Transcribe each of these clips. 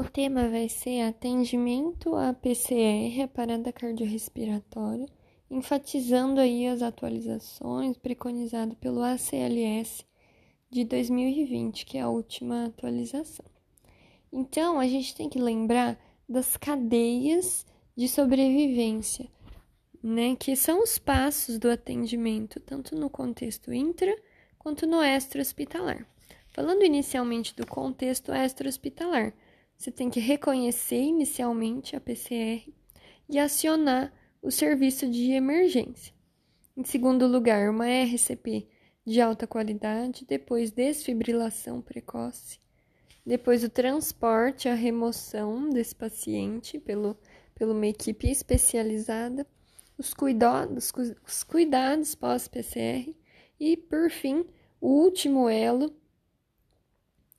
O tema vai ser atendimento à PCR, a parada cardiorrespiratória, enfatizando aí as atualizações preconizadas pelo ACLS de 2020, que é a última atualização. Então, a gente tem que lembrar das cadeias de sobrevivência, né, que são os passos do atendimento, tanto no contexto intra quanto no extra-hospitalar. Falando inicialmente do contexto extra-hospitalar, você tem que reconhecer inicialmente a PCR e acionar o serviço de emergência. Em segundo lugar, uma RCP de alta qualidade, depois desfibrilação precoce, depois o transporte, a remoção desse paciente pelo, pela uma equipe especializada, os cuidados, os cuidados pós-PCR e, por fim, o último elo,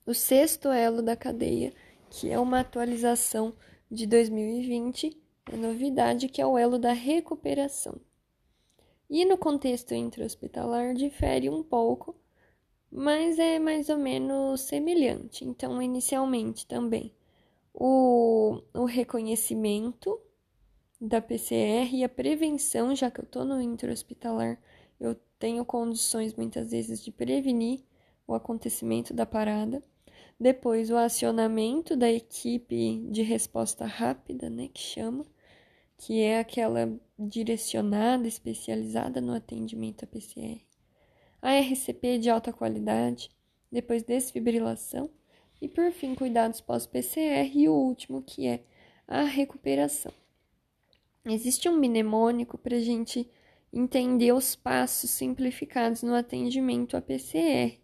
o sexto elo da cadeia, que é uma atualização de 2020, a novidade que é o elo da recuperação. E no contexto intra-hospitalar difere um pouco, mas é mais ou menos semelhante. Então, inicialmente também o, o reconhecimento da PCR e a prevenção, já que eu estou no intra-hospitalar, eu tenho condições muitas vezes de prevenir o acontecimento da parada. Depois, o acionamento da equipe de resposta rápida, né, que chama, que é aquela direcionada, especializada no atendimento a PCR. A RCP de alta qualidade, depois desfibrilação e, por fim, cuidados pós-PCR e o último, que é a recuperação. Existe um mnemônico para a gente entender os passos simplificados no atendimento a PCR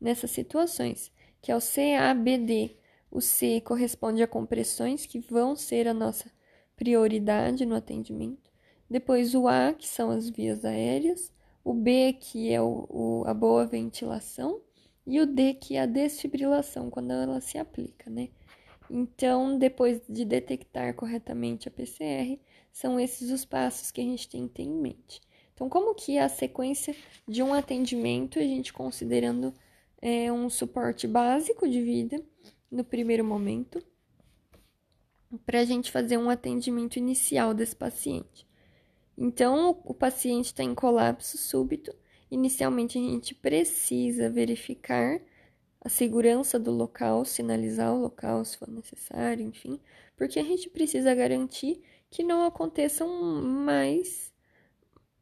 nessas situações, que é o CABD. O C corresponde a compressões que vão ser a nossa prioridade no atendimento. Depois o A, que são as vias aéreas, o B, que é o, o, a boa ventilação, e o D, que é a desfibrilação, quando ela se aplica, né? Então, depois de detectar corretamente a PCR, são esses os passos que a gente tem que ter em mente. Então, como que é a sequência de um atendimento, a gente considerando é, um suporte básico de vida no primeiro momento, para a gente fazer um atendimento inicial desse paciente. Então, o, paciente está em colapso súbito. Inicialmente, a gente precisa verificar a segurança do local, sinalizar o local se for necessário, enfim, porque a gente precisa garantir que não aconteçam mais,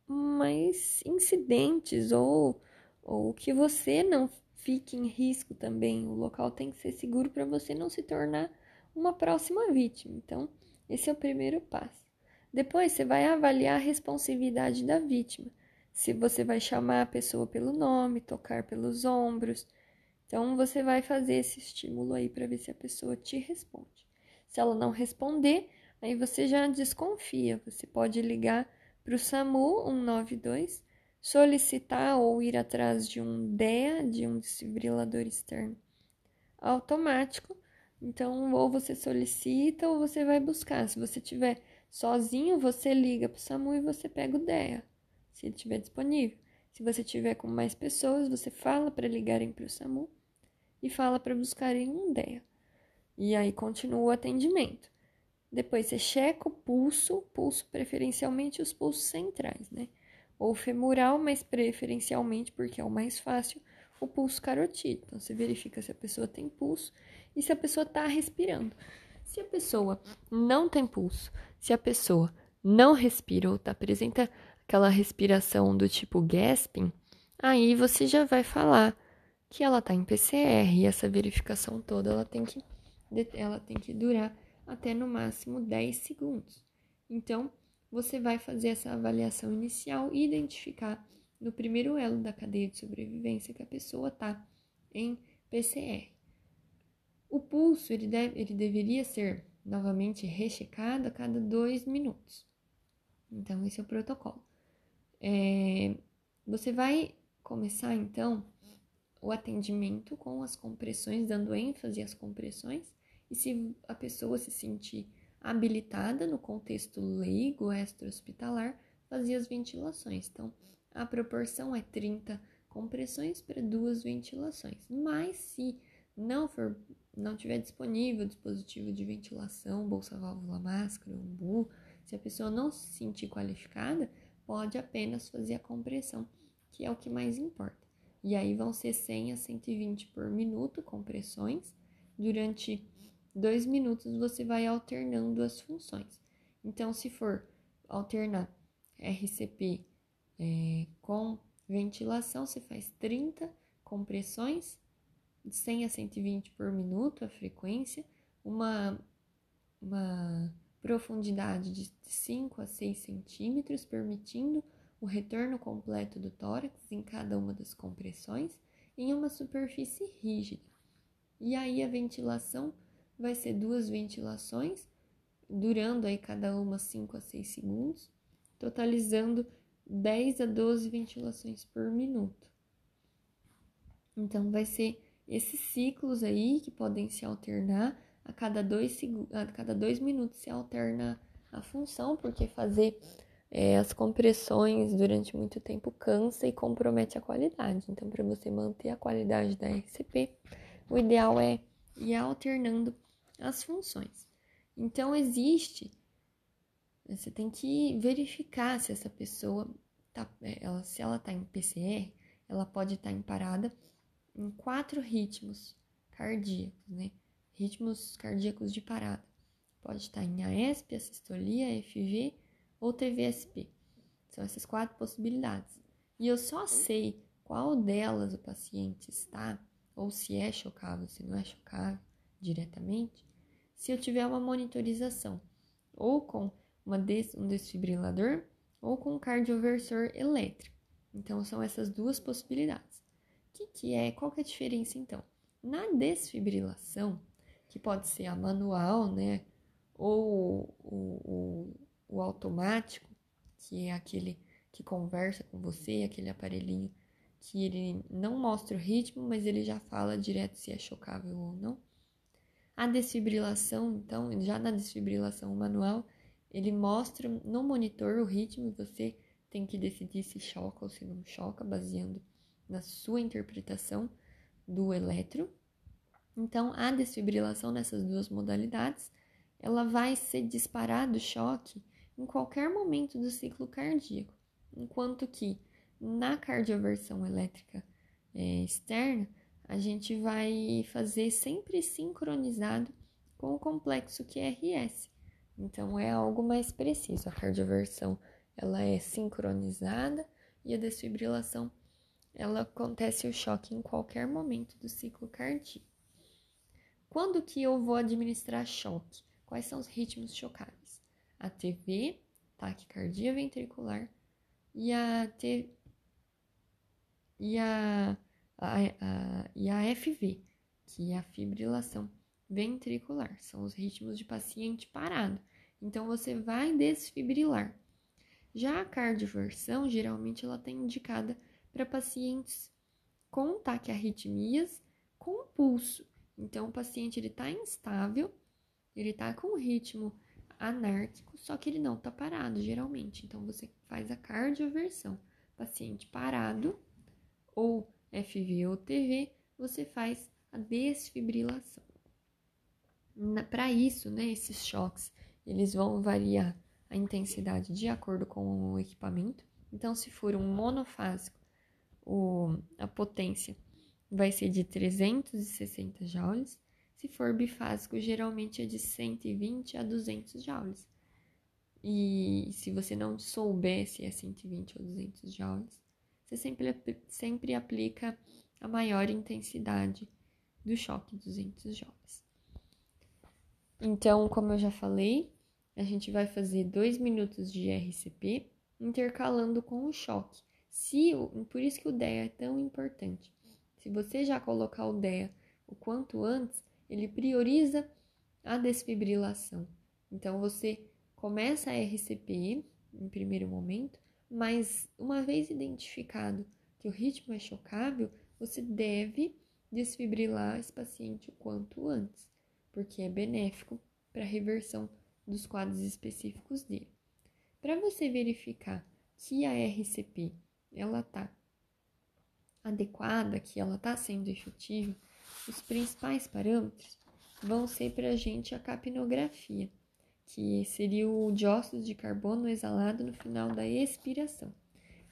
mais incidentes ou, ou que você não fique em risco também. O local tem que ser seguro para você não se tornar uma próxima vítima. Então, esse é o primeiro passo. Depois, você vai avaliar a responsividade da vítima. Se você vai chamar a pessoa pelo nome, tocar pelos ombros. Então, você vai fazer esse estímulo aí para ver se a pessoa te responde. Se ela não responder, Aí você já desconfia, você pode ligar para o SAMU 192, solicitar ou ir atrás de um DEA, de um desfibrilador externo automático. Então, ou você solicita ou você vai buscar. Se você tiver sozinho, você liga para o SAMU e você pega o DEA, se ele estiver disponível. Se você tiver com mais pessoas, você fala para ligarem para o SAMU e fala para buscarem um DEA. E aí continua o atendimento. Depois você checa o pulso, pulso preferencialmente os pulsos centrais, né? Ou femoral, mas preferencialmente, porque é o mais fácil, o pulso carotídeo. Então você verifica se a pessoa tem pulso e se a pessoa está respirando. Se a pessoa não tem pulso, se a pessoa não respira ou tá, apresenta aquela respiração do tipo gasping, aí você já vai falar que ela está em PCR e essa verificação toda ela tem que, ela tem que durar até no máximo 10 segundos. Então, você vai fazer essa avaliação inicial e identificar no primeiro elo da cadeia de sobrevivência que a pessoa está em PCR. O pulso ele, deve, ele deveria ser novamente rechecado a cada dois minutos. Então, esse é o protocolo. É, você vai começar então o atendimento com as compressões, dando ênfase às compressões, e se a pessoa se sentir habilitada no contexto leigo extra-hospitalar, fazer as ventilações. Então, a proporção é 30 compressões para duas ventilações. Mas se não for não tiver disponível dispositivo de ventilação, bolsa válvula máscara, umbu, se a pessoa não se sentir qualificada, pode apenas fazer a compressão, que é o que mais importa. E aí vão ser 100 a 120 por minuto compressões. Durante dois minutos você vai alternando as funções. Então, se for alternar RCP é, com ventilação, você faz 30 compressões, de 100 a 120 por minuto a frequência, uma, uma profundidade de 5 a 6 centímetros, permitindo o retorno completo do tórax em cada uma das compressões em uma superfície rígida. E aí a ventilação vai ser duas ventilações, durando aí cada uma 5 a 6 segundos, totalizando 10 a 12 ventilações por minuto. Então vai ser esses ciclos aí que podem se alternar a cada dois, a cada dois minutos se alterna a função, porque fazer é, as compressões durante muito tempo cansa e compromete a qualidade. Então, para você manter a qualidade da RCP, o ideal é ir alternando as funções. Então, existe, você tem que verificar se essa pessoa, tá, é, ela, se ela está em PCR, ela pode estar tá em parada em quatro ritmos cardíacos, né? Ritmos cardíacos de parada. Pode estar tá em AESP, assistolia, FV ou TVSP. São essas quatro possibilidades. E eu só sei qual delas o paciente está, ou se é chocável, se não é chocável diretamente, se eu tiver uma monitorização, ou com des um desfibrilador, ou com um cardioversor elétrico. Então, são essas duas possibilidades. O que, que é? Qual que é a diferença, então? Na desfibrilação, que pode ser a manual, né, ou o, o o automático, que é aquele que conversa com você, aquele aparelhinho que ele não mostra o ritmo, mas ele já fala direto se é chocável ou não. A desfibrilação, então, já na desfibrilação manual, ele mostra no monitor o ritmo, você tem que decidir se choca ou se não choca, baseando na sua interpretação do eletro. Então, a desfibrilação nessas duas modalidades, ela vai ser disparado o choque em qualquer momento do ciclo cardíaco, enquanto que na cardioversão elétrica é, externa, a gente vai fazer sempre sincronizado com o complexo QRS. Então é algo mais preciso. A cardioversão ela é sincronizada e a desfibrilação ela acontece o choque em qualquer momento do ciclo cardíaco. Quando que eu vou administrar choque? Quais são os ritmos chocáveis? a TV, taquicardia ventricular, e a, T, e a, a, a, e a FV, que é a fibrilação ventricular. São os ritmos de paciente parado. Então, você vai desfibrilar. Já a cardioversão, geralmente, ela tem indicada para pacientes com taquiarritmias com pulso. Então, o paciente ele está instável, ele está com ritmo anárquico, só que ele não tá parado geralmente. Então você faz a cardioversão. Paciente parado ou FV ou TV, você faz a desfibrilação. Para isso, né, esses choques, eles vão variar a intensidade de acordo com o equipamento. Então, se for um monofásico, o, a potência vai ser de 360 joules. Se for bifásico, geralmente é de 120 a 200 joules. E se você não souber se é 120 ou 200 joules, você sempre, sempre aplica a maior intensidade do choque, 200 joules. Então, como eu já falei, a gente vai fazer 2 minutos de RCP intercalando com o choque. Se, por isso que o DEA é tão importante. Se você já colocar o DEA o quanto antes, ele prioriza a desfibrilação. Então você começa a RCP em primeiro momento, mas uma vez identificado que o ritmo é chocável, você deve desfibrilar esse paciente o quanto antes, porque é benéfico para a reversão dos quadros específicos dele. Para você verificar que a RCP ela está adequada, que ela está sendo efetiva, os principais parâmetros vão ser para a gente a capnografia, que seria o dióxido de carbono exalado no final da expiração.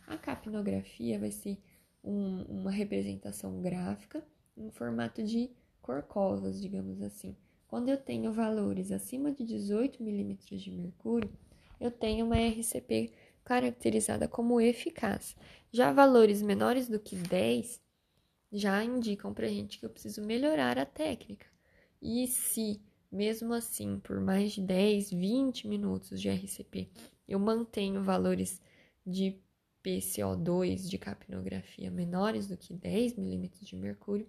A capnografia vai ser um, uma representação gráfica em formato de corcovas, digamos assim. Quando eu tenho valores acima de 18 milímetros de mercúrio, eu tenho uma RCP caracterizada como eficaz. Já valores menores do que 10 já indicam para a gente que eu preciso melhorar a técnica. E se, mesmo assim, por mais de 10, 20 minutos de RCP, eu mantenho valores de PCO2 de capnografia menores do que 10 milímetros de mercúrio,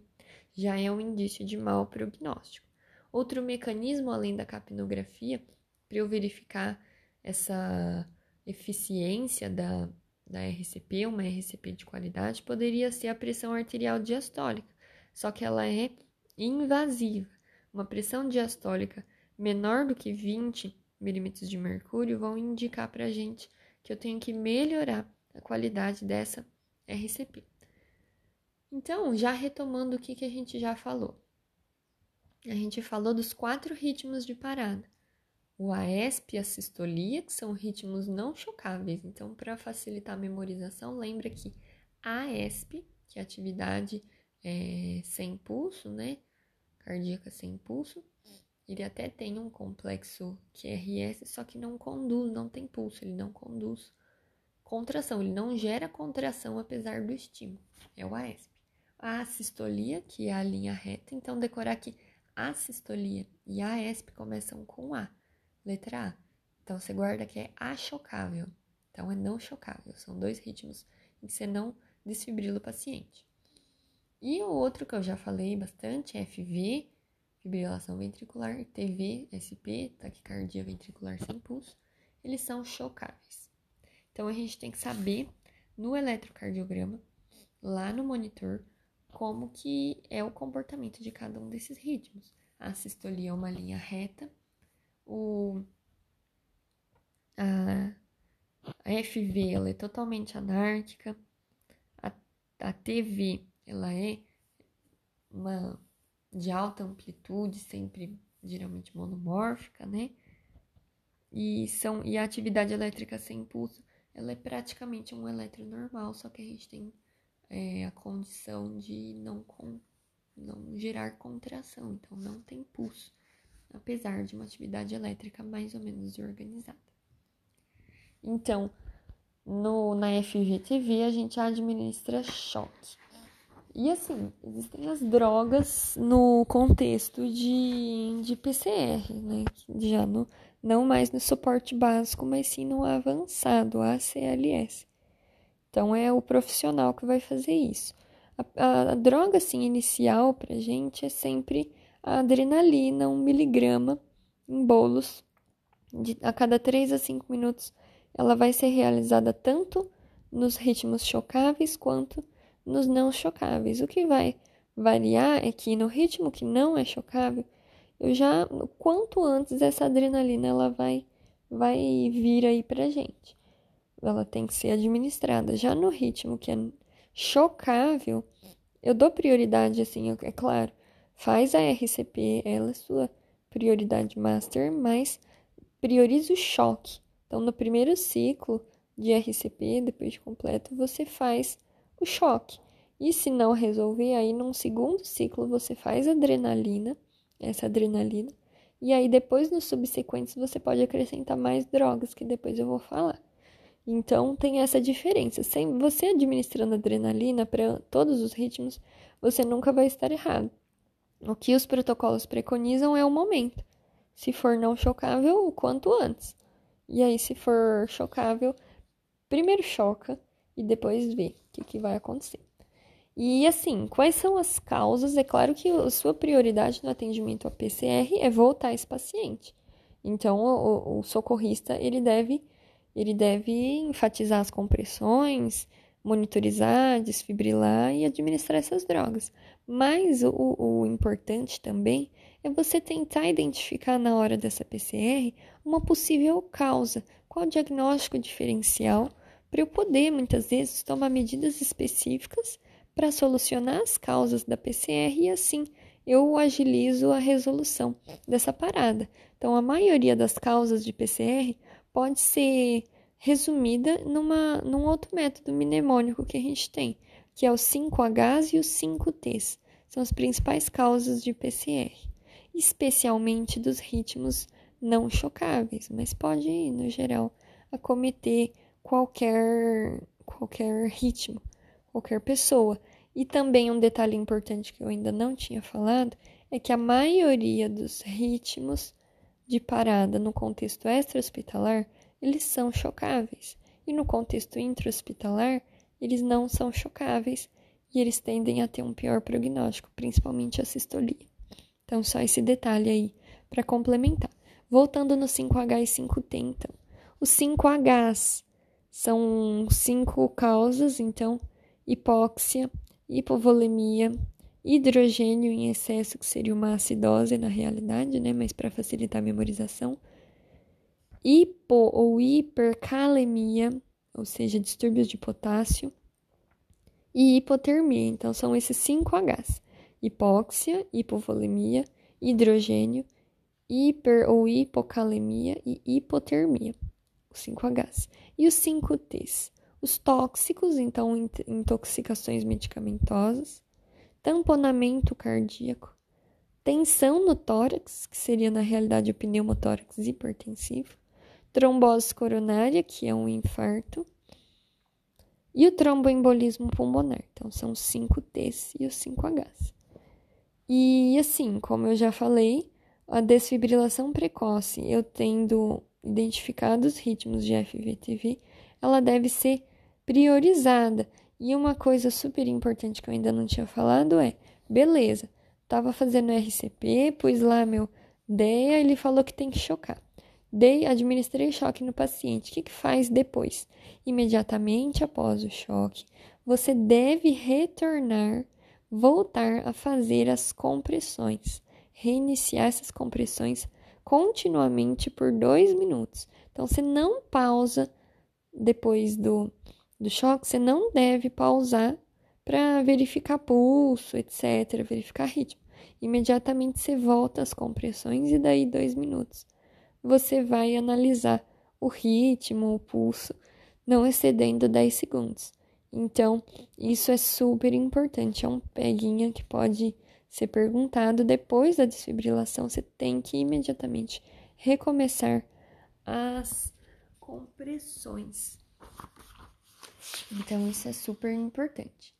já é um indício de mau prognóstico. Outro mecanismo além da capnografia, para eu verificar essa eficiência da, da RCP, uma RCP de qualidade, poderia ser a pressão arterial diastólica, só que ela é invasiva. Uma pressão diastólica menor do que 20 milímetros de mercúrio vão indicar para a gente que eu tenho que melhorar a qualidade dessa RCP. Então, já retomando o que, que a gente já falou. A gente falou dos quatro ritmos de parada o AESP e a sistolia, que são ritmos não chocáveis. Então, para facilitar a memorização, lembra que AESP, que é atividade é, sem pulso, né? Cardíaca sem pulso, ele até tem um complexo QRS, só que não conduz, não tem pulso, ele não conduz contração, ele não gera contração apesar do estímulo. É o AESP. A sistolia, que é a linha reta, então decorar que a sistolia e AESP começam com A. Letra A. Então você guarda que é achocável. Então é não chocável. São dois ritmos em que você não desfibrila o paciente. E o outro que eu já falei bastante é FV, fibrilação ventricular, TV, SP, taquicardia ventricular sem pulso. Eles são chocáveis. Então a gente tem que saber no eletrocardiograma, lá no monitor, como que é o comportamento de cada um desses ritmos. A sistolia é uma linha reta, o, a, a FV ela é totalmente anárquica, a, a TV ela é uma de alta amplitude, sempre geralmente monomórfica, né? E, são, e a atividade elétrica sem impulso, ela é praticamente um eletro normal, só que a gente tem é, a condição de não, não gerar contração, então não tem pulso apesar de uma atividade elétrica mais ou menos organizada. Então, no, na FGTV a gente administra choque. E assim, existem as drogas no contexto de, de PCR, né? Já no, não mais no suporte básico, mas sim no avançado, ACLS. Então é o profissional que vai fazer isso. A, a, a droga assim, inicial pra gente é sempre a adrenalina, um miligrama em bolos. De, a cada 3 a 5 minutos, ela vai ser realizada tanto nos ritmos chocáveis quanto nos não chocáveis. O que vai variar é que no ritmo que não é chocável, eu já quanto antes essa adrenalina ela vai vai vir aí pra gente. Ela tem que ser administrada. Já no ritmo que é chocável, eu dou prioridade assim, é claro, Faz a RCP, ela é sua prioridade master, mas priorize o choque. Então, no primeiro ciclo de RCP, depois de completo, você faz o choque. E se não resolver, aí num segundo ciclo você faz adrenalina, essa adrenalina, e aí depois nos subsequentes você pode acrescentar mais drogas, que depois eu vou falar. Então tem essa diferença. Sem você administrando adrenalina para todos os ritmos, você nunca vai estar errado. O que os protocolos preconizam é o momento. Se for não chocável, o quanto antes. E aí, se for chocável, primeiro choca e depois vê o que, que vai acontecer. E assim, quais são as causas? É claro que a sua prioridade no atendimento ao PCR é voltar esse paciente. Então, o, o socorrista ele deve, ele deve enfatizar as compressões, monitorizar, desfibrilar e administrar essas drogas. Mas o, o importante também é você tentar identificar na hora dessa PCR uma possível causa, qual o diagnóstico diferencial, para eu poder muitas vezes tomar medidas específicas para solucionar as causas da PCR e assim eu agilizo a resolução dessa parada. Então, a maioria das causas de PCR pode ser resumida numa, num outro método mnemônico que a gente tem, que é os 5Hs e os 5Ts. São as principais causas de PCR, especialmente dos ritmos não chocáveis, mas pode, no geral, acometer qualquer, qualquer ritmo, qualquer pessoa. E também um detalhe importante que eu ainda não tinha falado é que a maioria dos ritmos de parada no contexto extra-hospitalar, eles são chocáveis. E no contexto intra-hospitalar, eles não são chocáveis e eles tendem a ter um pior prognóstico, principalmente a sistolia. Então, só esse detalhe aí para complementar. Voltando no 5H e 5T, então. Os 5Hs são cinco causas, então, hipóxia, hipovolemia, hidrogênio em excesso, que seria uma acidose na realidade, né? Mas para facilitar a memorização. Hipo ou hipercalemia, ou seja, distúrbios de potássio. E hipotermia, então são esses cinco Hs: hipóxia, hipovolemia, hidrogênio, hiper ou hipocalemia e hipotermia, os 5Hs. E os 5Ts, os tóxicos, então intoxicações medicamentosas, tamponamento cardíaco, tensão no tórax, que seria na realidade o pneumotórax hipertensivo, trombose coronária, que é um infarto, e o tromboembolismo pulmonar. Então, são os 5Ts e os 5Hs. E assim, como eu já falei, a desfibrilação precoce, eu tendo identificado os ritmos de FVTV, ela deve ser priorizada. E uma coisa super importante que eu ainda não tinha falado é: beleza, tava fazendo RCP, pus lá meu DEA, ele falou que tem que chocar. Dei, administrei choque no paciente. O que, que faz depois? Imediatamente após o choque, você deve retornar, voltar a fazer as compressões reiniciar essas compressões continuamente por dois minutos. Então, você não pausa depois do, do choque, você não deve pausar para verificar pulso, etc., verificar ritmo. Imediatamente você volta às compressões e daí dois minutos você vai analisar o ritmo, o pulso, não excedendo 10 segundos. Então, isso é super importante, é um peguinha que pode ser perguntado depois da desfibrilação, você tem que imediatamente recomeçar as compressões. Então, isso é super importante.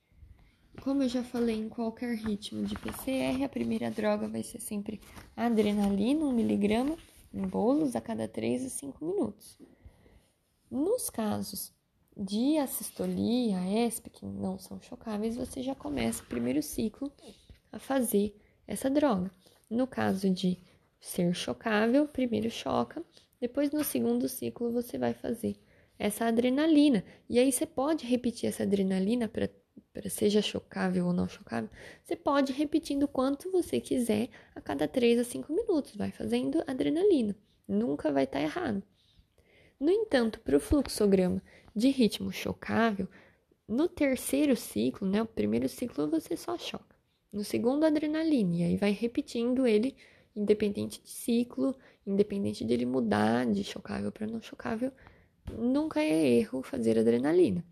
Como eu já falei, em qualquer ritmo de PCR, a primeira droga vai ser sempre adrenalina, 1 miligrama, em bolos a cada 3 a 5 minutos. Nos casos de assistolia, ESP, que não são chocáveis, você já começa o primeiro ciclo a fazer essa droga. No caso de ser chocável, primeiro choca, depois no segundo ciclo você vai fazer essa adrenalina. E aí você pode repetir essa adrenalina para seja chocável ou não chocável, você pode repetindo o quanto você quiser a cada 3 a 5 minutos, vai fazendo adrenalina. Nunca vai estar tá errado. No entanto, para o fluxograma de ritmo chocável, no terceiro ciclo, né, o primeiro ciclo você só choca. No segundo, adrenalina, e aí vai repetindo ele, independente de ciclo, independente dele mudar de chocável para não chocável, nunca é erro fazer adrenalina.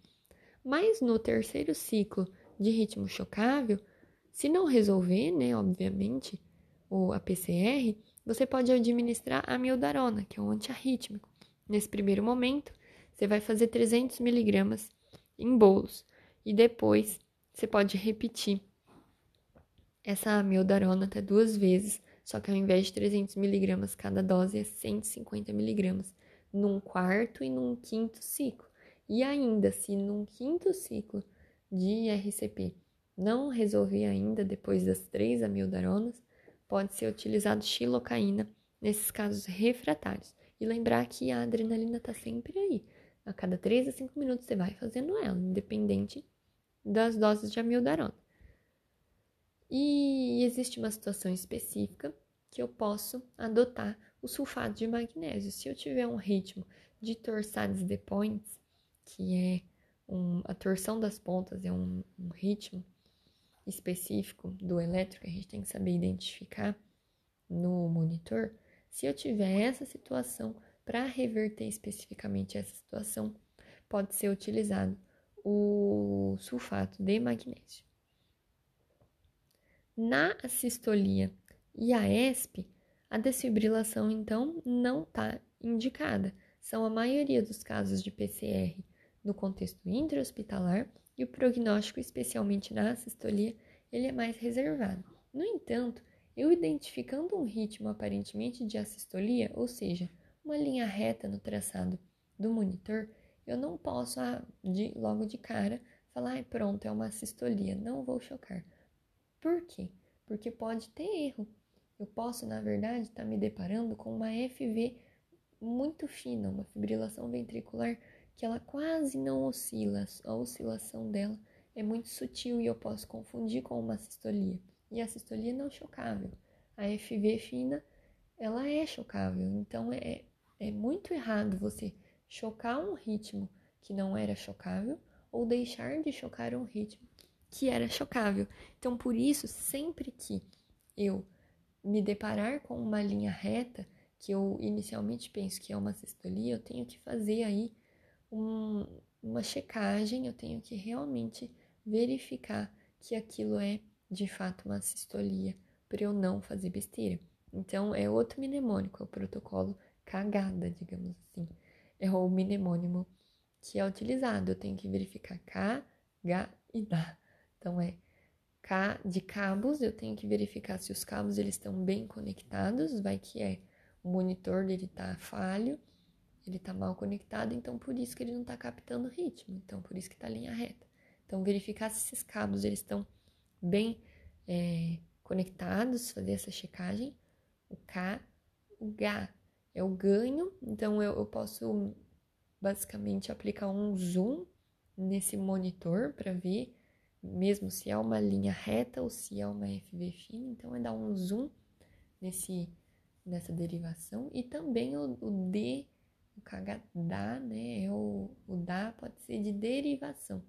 Mas no terceiro ciclo de ritmo chocável, se não resolver, né, obviamente, o a PCR, você pode administrar a mildarona, que é um antiarrítmico. Nesse primeiro momento, você vai fazer 300 miligramas em bolos e depois você pode repetir essa amiodarona até duas vezes, só que ao invés de 300 miligramas cada dose é 150 miligramas num quarto e num quinto ciclo. E ainda, se num quinto ciclo de RCP não resolver ainda depois das três amiodaronas, pode ser utilizado xilocaína nesses casos refratários. E lembrar que a adrenalina está sempre aí. A cada 3 a 5 minutos você vai fazendo ela, independente das doses de amiodarona. E existe uma situação específica que eu posso adotar o sulfato de magnésio. Se eu tiver um ritmo de torsades de points, que é um, a torção das pontas, é um, um ritmo específico do elétrico, a gente tem que saber identificar no monitor. Se eu tiver essa situação, para reverter especificamente essa situação, pode ser utilizado o sulfato de magnésio. Na assistolia e a ESP, a desfibrilação então não está indicada. São a maioria dos casos de PCR no contexto intra-hospitalar e o prognóstico, especialmente na assistolia, ele é mais reservado. No entanto, eu identificando um ritmo aparentemente de assistolia, ou seja, uma linha reta no traçado do monitor, eu não posso ah, de, logo de cara falar, ah, pronto, é uma assistolia, não vou chocar. Por quê? Porque pode ter erro. Eu posso, na verdade, estar tá me deparando com uma FV muito fina, uma fibrilação ventricular que ela quase não oscila, a oscilação dela é muito sutil e eu posso confundir com uma sistolia. E a sistolia não é chocável. A FV fina, ela é chocável. Então é, é muito errado você chocar um ritmo que não era chocável ou deixar de chocar um ritmo que era chocável. Então, por isso, sempre que eu me deparar com uma linha reta, que eu inicialmente penso que é uma sistolia, eu tenho que fazer aí um, uma checagem, eu tenho que realmente verificar que aquilo é de fato uma sistolia, para eu não fazer besteira. Então, é outro mnemônico, é o protocolo cagada, digamos assim. É o mnemônimo que é utilizado. Eu tenho que verificar K, H e DA. Então, é K de cabos, eu tenho que verificar se os cabos eles estão bem conectados, vai que é o monitor dele tá falho ele está mal conectado, então por isso que ele não está captando ritmo, então por isso que está linha reta. Então verificar se esses cabos eles estão bem é, conectados, fazer essa checagem. O K, o G é o ganho, então eu, eu posso basicamente aplicar um zoom nesse monitor para ver mesmo se é uma linha reta ou se é uma FV fina, então é dar um zoom nesse nessa derivação e também o, o D o KH né? É o, o dá pode ser de derivação.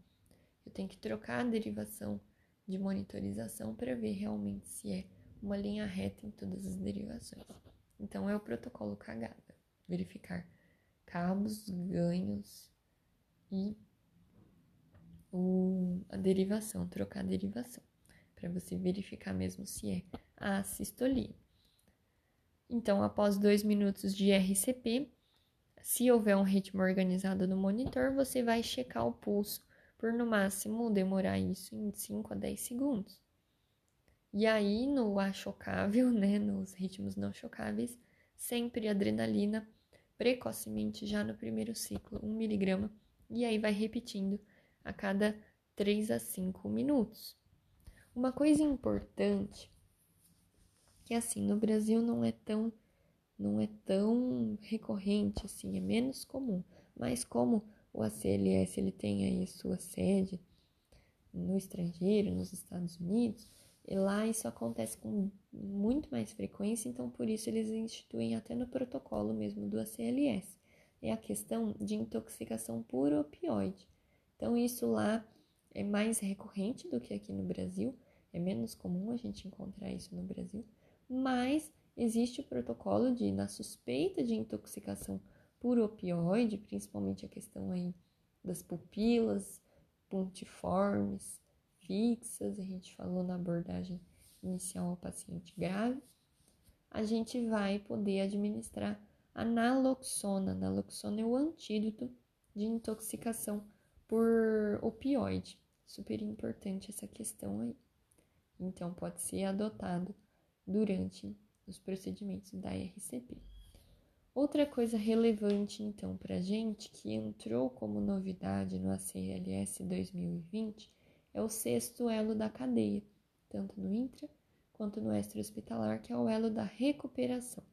Eu tenho que trocar a derivação de monitorização para ver realmente se é uma linha reta em todas as derivações. Então, é o protocolo KH, verificar cabos, ganhos e o, a derivação, trocar a derivação, para você verificar mesmo se é a sistolia. Então, após dois minutos de RCP, se houver um ritmo organizado no monitor, você vai checar o pulso por no máximo demorar isso em 5 a 10 segundos. E aí, no achocável, né, nos ritmos não chocáveis, sempre adrenalina precocemente já no primeiro ciclo, 1 miligrama, e aí vai repetindo a cada 3 a 5 minutos. Uma coisa importante que assim, no Brasil não é tão não é tão recorrente assim, é menos comum. Mas como o ACLS ele tem aí sua sede no estrangeiro, nos Estados Unidos, e lá isso acontece com muito mais frequência, então por isso eles instituem até no protocolo mesmo do ACLS. É a questão de intoxicação por opioide. Então isso lá é mais recorrente do que aqui no Brasil, é menos comum a gente encontrar isso no Brasil, mas existe o protocolo de, na suspeita de intoxicação por opioide, principalmente a questão aí das pupilas pontiformes, fixas, a gente falou na abordagem inicial ao paciente grave, a gente vai poder administrar a naloxona. Naloxona é o antídoto de intoxicação por opioide. Super importante essa questão aí. Então, pode ser adotado durante os procedimentos da RCP. Outra coisa relevante, então, para a gente, que entrou como novidade no ACLS 2020, é o sexto elo da cadeia, tanto no intra quanto no extra-hospitalar, que é o elo da recuperação.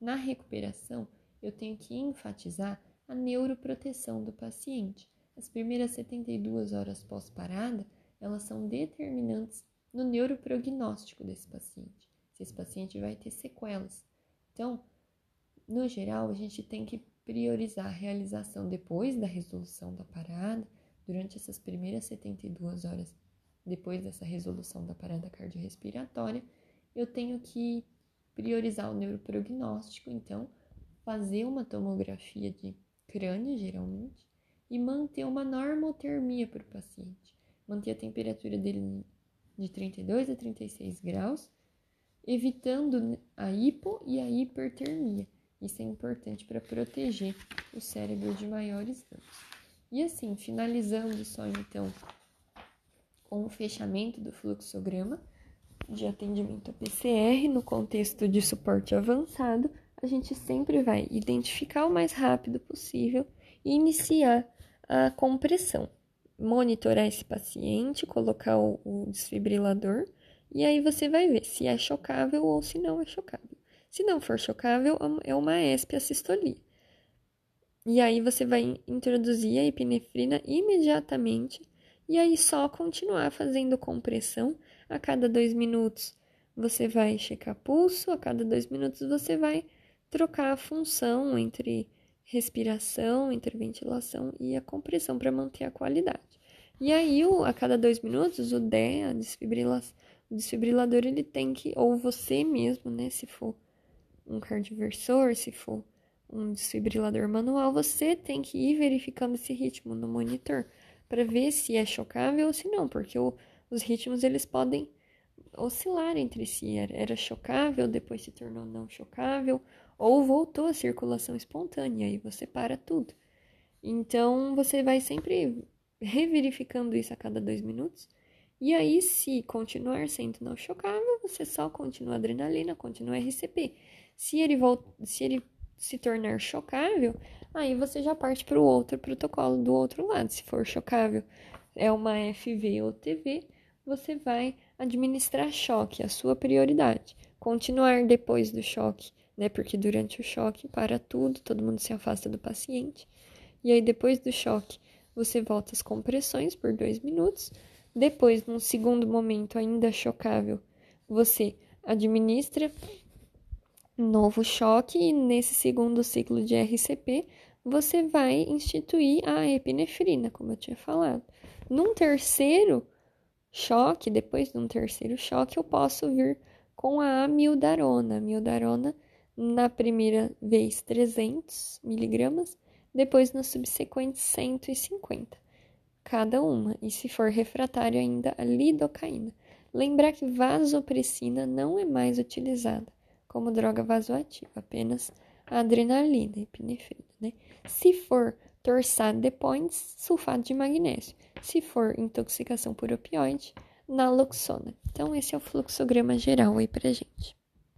Na recuperação, eu tenho que enfatizar a neuroproteção do paciente. As primeiras 72 horas pós-parada, elas são determinantes no neuroprognóstico desse paciente se esse paciente vai ter sequelas. Então, no geral, a gente tem que priorizar a realização depois da resolução da parada, durante essas primeiras 72 horas depois dessa resolução da parada cardiorrespiratória, eu tenho que priorizar o neuroprognóstico, então, fazer uma tomografia de crânio, geralmente, e manter uma normotermia para o paciente. Manter a temperatura dele de 32 a 36 graus, evitando a hipo e a hipertermia. Isso é importante para proteger o cérebro de maiores danos. E assim, finalizando só então com o fechamento do fluxograma de atendimento a PCR no contexto de suporte avançado, a gente sempre vai identificar o mais rápido possível e iniciar a compressão. Monitorar esse paciente, colocar o, desfibrilador e aí você vai ver se é chocável ou se não é chocável. Se não for chocável, é uma ESP assistolia. E aí você vai introduzir a epinefrina imediatamente e aí só continuar fazendo compressão a cada dois minutos. Você vai checar pulso, a cada dois minutos você vai trocar a função entre respiração, entre ventilação e a compressão para manter a qualidade. E aí, a cada dois minutos, o DEA, o desfibrilador, ele tem que, ou você mesmo, né, se for um cardioversor, se for um desfibrilador manual, você tem que ir verificando esse ritmo no monitor para ver se é chocável ou se não, porque o, os ritmos eles podem oscilar entre si. Era, era chocável, depois se tornou não chocável, ou voltou à circulação espontânea e você para tudo. Então você vai sempre reverificando isso a cada dois minutos. E aí, se continuar sendo não chocável, você só continua adrenalina, continua RCP. Se ele, se ele se tornar chocável, aí você já parte para o outro protocolo do outro lado. Se for chocável, é uma FV ou TV, você vai administrar choque, a sua prioridade. Continuar depois do choque, né? Porque durante o choque para tudo, todo mundo se afasta do paciente. E aí, depois do choque, você volta às compressões por dois minutos. Depois, num segundo momento ainda chocável, você administra novo choque e nesse segundo ciclo de RCP você vai instituir a epinefrina, como eu tinha falado. Num terceiro choque, depois de um terceiro choque, eu posso vir com a amildarona. Amildarona, na primeira vez, 300 miligramas, depois no subsequente 150 cada uma, e se for refratário ainda, a lidocaína. Lembrar que vasopressina não é mais utilizada como droga vasoativa, apenas a adrenalina, epinefrina, né? Se for torsade de points, sulfato de magnésio. Se for intoxicação por opioide, naloxona. Então, esse é o fluxograma geral aí pra gente.